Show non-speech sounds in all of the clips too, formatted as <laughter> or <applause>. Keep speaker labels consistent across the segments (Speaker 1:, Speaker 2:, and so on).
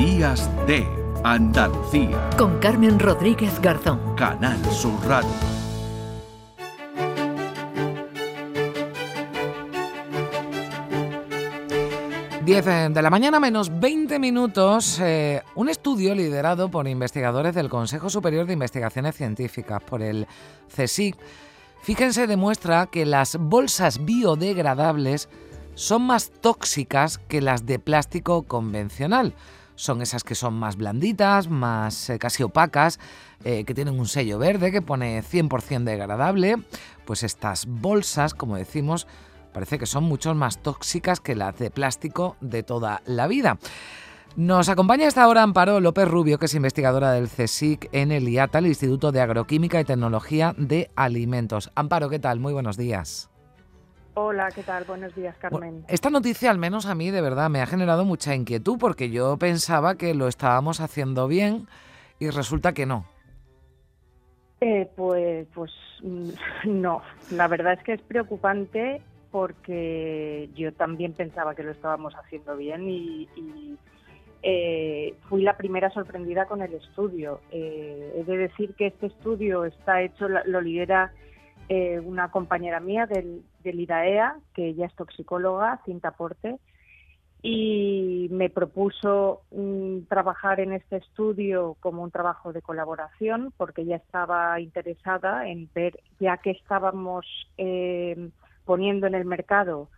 Speaker 1: Días de Andalucía.
Speaker 2: Con Carmen Rodríguez Garzón.
Speaker 1: Canal Sur Radio.
Speaker 3: 10 de la mañana menos 20 minutos, eh, un estudio liderado por investigadores del Consejo Superior de Investigaciones Científicas, por el CSIC, fíjense, demuestra que las bolsas biodegradables son más tóxicas que las de plástico convencional. Son esas que son más blanditas, más eh, casi opacas, eh, que tienen un sello verde que pone 100% degradable. Pues estas bolsas, como decimos, parece que son mucho más tóxicas que las de plástico de toda la vida. Nos acompaña esta hora Amparo López Rubio, que es investigadora del CSIC en el IATA, el Instituto de Agroquímica y Tecnología de Alimentos. Amparo, ¿qué tal? Muy buenos días.
Speaker 4: Hola, ¿qué tal? Buenos días, Carmen.
Speaker 3: esta noticia, al menos a mí, de verdad, me ha generado mucha inquietud porque yo pensaba que lo estábamos haciendo bien y resulta que no.
Speaker 4: Eh, pues, pues <laughs> no, la verdad es que es preocupante porque yo también pensaba que lo estábamos haciendo bien y, eh, fui la primera sorprendida con el estudio. Eh, he de decir que este estudio está hecho, lo lidera eh, una compañera mía del, del, IDAEA, que ella es toxicóloga, Cinta Porte, y me propuso mm, trabajar en este estudio como un trabajo de colaboración porque ella estaba interesada en ver, ya que estábamos poniendo en el mercado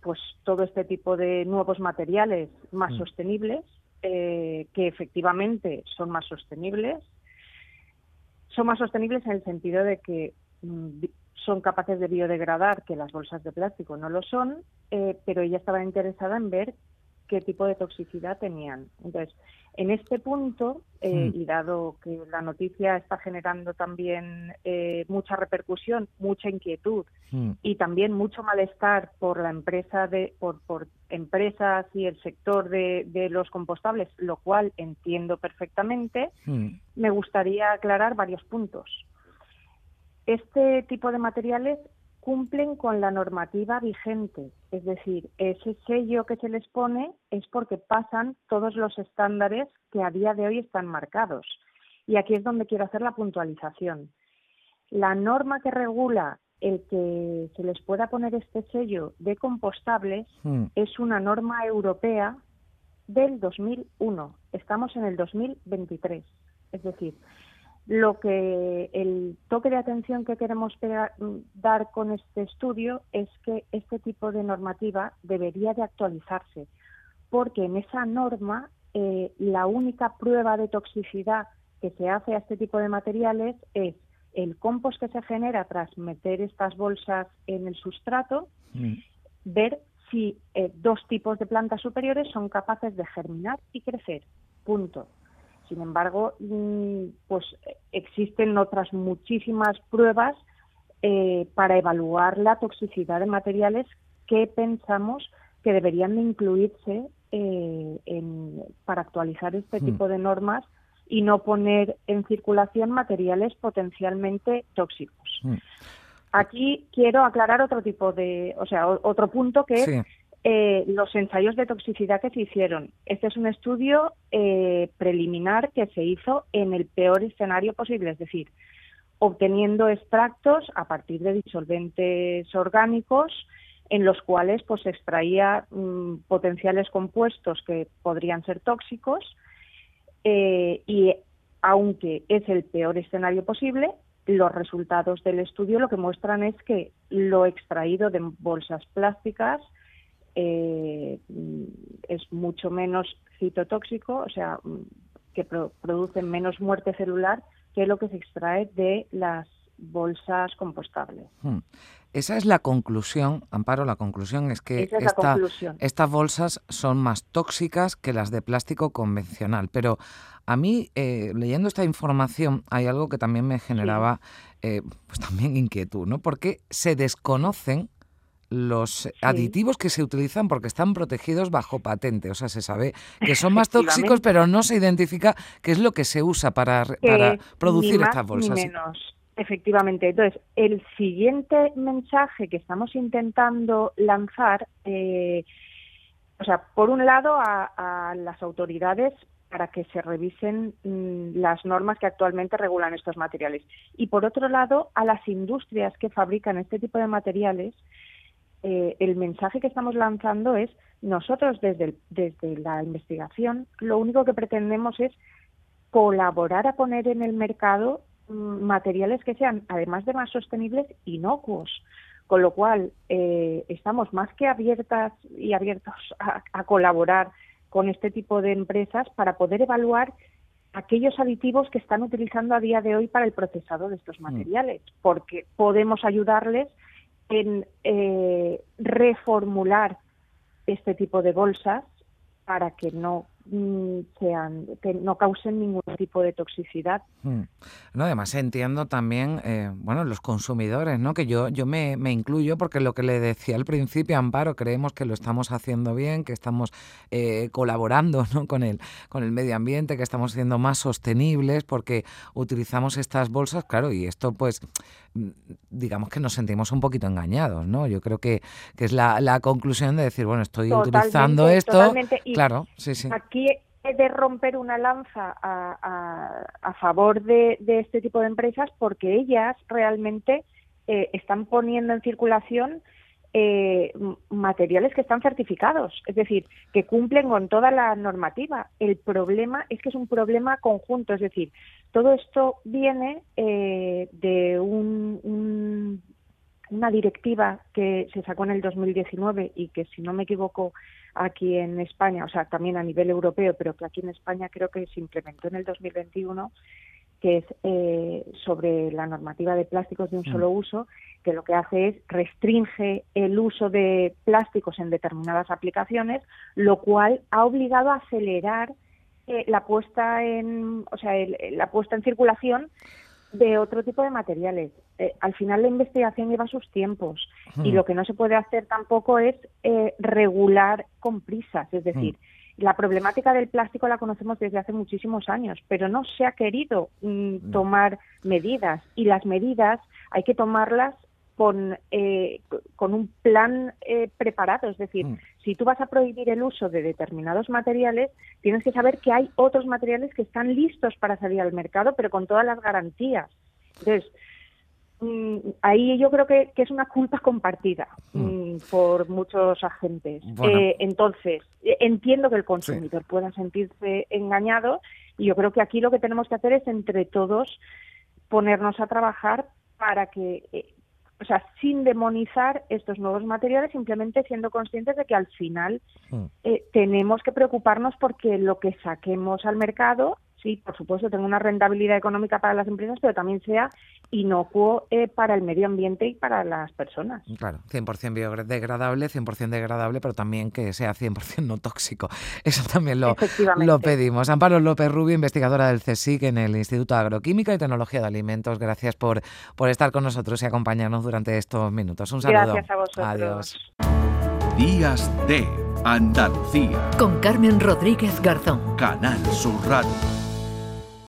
Speaker 4: pues todo este tipo de nuevos materiales más mm. sostenibles, eh, que efectivamente son más sostenibles. Son más sostenibles en el sentido de que son capaces de biodegradar, que las bolsas de plástico no lo son, eh, pero ella estaba interesada en ver qué tipo de toxicidad tenían. Entonces, en este punto, eh, hmm. y dado que la noticia está generando también eh, mucha repercusión, mucha inquietud hmm. y también mucho malestar por la empresa de, por, por empresas y el sector de, de, los compostables, lo cual entiendo perfectamente, hmm. me gustaría aclarar varios puntos. Este tipo de materiales cumplen con la normativa vigente. Es decir, ese sello que se les pone es porque pasan todos los estándares que a día de hoy están marcados. Y aquí es donde quiero hacer la puntualización. La norma que regula el que se les pueda poner este sello de compostables hmm. es una norma europea del 2001. Estamos en el 2023. Es decir, lo que el toque de atención que queremos dar con este estudio es que este tipo de normativa debería de actualizarse, porque en esa norma eh, la única prueba de toxicidad que se hace a este tipo de materiales es el compost que se genera tras meter estas bolsas en el sustrato, mm. ver si eh, dos tipos de plantas superiores son capaces de germinar y crecer. Punto. Sin embargo, mm, pues existen otras muchísimas pruebas eh, para evaluar la toxicidad de materiales que pensamos que deberían de incluirse eh, para actualizar este hmm. tipo de normas y no poner en circulación materiales potencialmente tóxicos. Hmm. Aquí quiero aclarar otro tipo de, o sea, otro punto que es eh, los ensayos de toxicidad que se hicieron. Este es un estudio eh, preliminar que se hizo en el peor escenario posible, es decir, obteniendo extractos a partir de disolventes orgánicos en los cuales pues se extraía mm, potenciales compuestos que podrían ser tóxicos eh, y aunque es el peor escenario posible, los resultados del estudio lo que muestran es que lo extraído de bolsas plásticas eh, es mucho menos citotóxico, o sea, que produce menos muerte celular que lo que se extrae de las bolsas compostables. Hmm.
Speaker 3: Esa es la conclusión, Amparo, la conclusión es que estas bolsas son más tóxicas que las de plástico convencional. Pero a mí, eh, leyendo esta información, hay algo que también me generaba eh, pues también inquietud, ¿no? Porque se desconocen los aditivos que se utilizan porque están protegidos bajo patente. O sea, se sabe que son más tóxicos, pero no se identifica qué es lo que se usa para, para producir estas bolsas.
Speaker 4: Ni menos. Efectivamente. Entonces, el siguiente mensaje que estamos intentando lanzar, eh, o sea, por un lado a, las autoridades para que se revisen mm, las normas que actualmente regulan estos materiales. Y por otro lado, a las industrias que fabrican este tipo de materiales, eh, el mensaje que estamos lanzando es nosotros desde, desde la investigación lo único que pretendemos es colaborar a poner en el mercado mm, materiales que sean, además de más sostenibles, inocuos. Con lo cual, eh, estamos más que abiertas y abiertos a, colaborar con este tipo de empresas para poder evaluar aquellos aditivos que están utilizando a día de hoy para el procesado de estos mm. materiales, porque podemos ayudarles en eh, reformular este tipo de bolsas para que no Mm, sean, que no causen ningún tipo de toxicidad. Hmm.
Speaker 3: No, además entiendo también, eh, bueno, los consumidores, ¿no? Que yo, yo me, me, incluyo porque lo que le decía al principio, Amparo, creemos que lo estamos haciendo bien, que estamos eh, colaborando ¿no? con, el, con el medio ambiente, que estamos siendo más sostenibles porque utilizamos estas bolsas, claro, y esto pues mm, digamos que nos sentimos un poquito engañados, ¿no? Yo creo que, que es la, la conclusión de decir, bueno, estoy utilizando esto. claro, sí, sí
Speaker 4: aquí he de romper una lanza a, favor de, este tipo de empresas porque ellas realmente eh, están poniendo en circulación eh, materiales que están certificados, es decir, que cumplen con toda la normativa. El problema es que es un problema conjunto, es decir, todo esto viene eh, de un, una directiva que se sacó en el 2019 y que, si no me equivoco, aquí en España, o sea, también a nivel europeo, pero que aquí en España creo que se implementó en el 2021, que es eh, sobre la normativa de plásticos de un solo mm. uso, que lo que hace es restringe el uso de plásticos en determinadas aplicaciones, lo cual ha obligado a acelerar eh, la puesta en, o sea, la puesta en circulación de otro tipo de materiales. Eh, al final la investigación lleva sus tiempos y lo que no se puede hacer tampoco es eh, regular con prisas. Es decir, la problemática del plástico la conocemos desde hace muchísimos años, pero no se ha querido mm, tomar medidas y las medidas hay que tomarlas con, eh, con un plan eh, preparado. Es decir, mm. si tú vas a prohibir el uso de determinados materiales, tienes que saber que hay otros materiales que están listos para salir al mercado, pero con todas las garantías. Entonces, mm, ahí yo creo que, es una culpa compartida mm. por muchos agentes. Eh, entonces, entiendo que el consumidor pueda sentirse engañado y yo creo que aquí lo que tenemos que hacer es entre todos ponernos a trabajar para que o sea, sin demonizar estos nuevos materiales, simplemente siendo conscientes de que al final mm. eh, tenemos que preocuparnos porque lo que saquemos al mercado sí, por supuesto, tenga una rentabilidad económica para las empresas, pero también sea inocuo eh, para el medio ambiente y para las personas.
Speaker 3: Claro, 100% biodegradable, 100% degradable, pero también que sea 100% no tóxico. <laughs> Eso también lo, lo pedimos. Amparo López Rubio, investigadora del CSIC en el Instituto de Agroquímica y Tecnología de Alimentos, gracias por, por estar con nosotros y acompañarnos durante estos minutos. Un saludo.
Speaker 4: Gracias a vosotros.
Speaker 3: Adiós.
Speaker 1: Días de Andalucía.
Speaker 2: Con Carmen Rodríguez Garzón.
Speaker 1: Canal Sur Radio.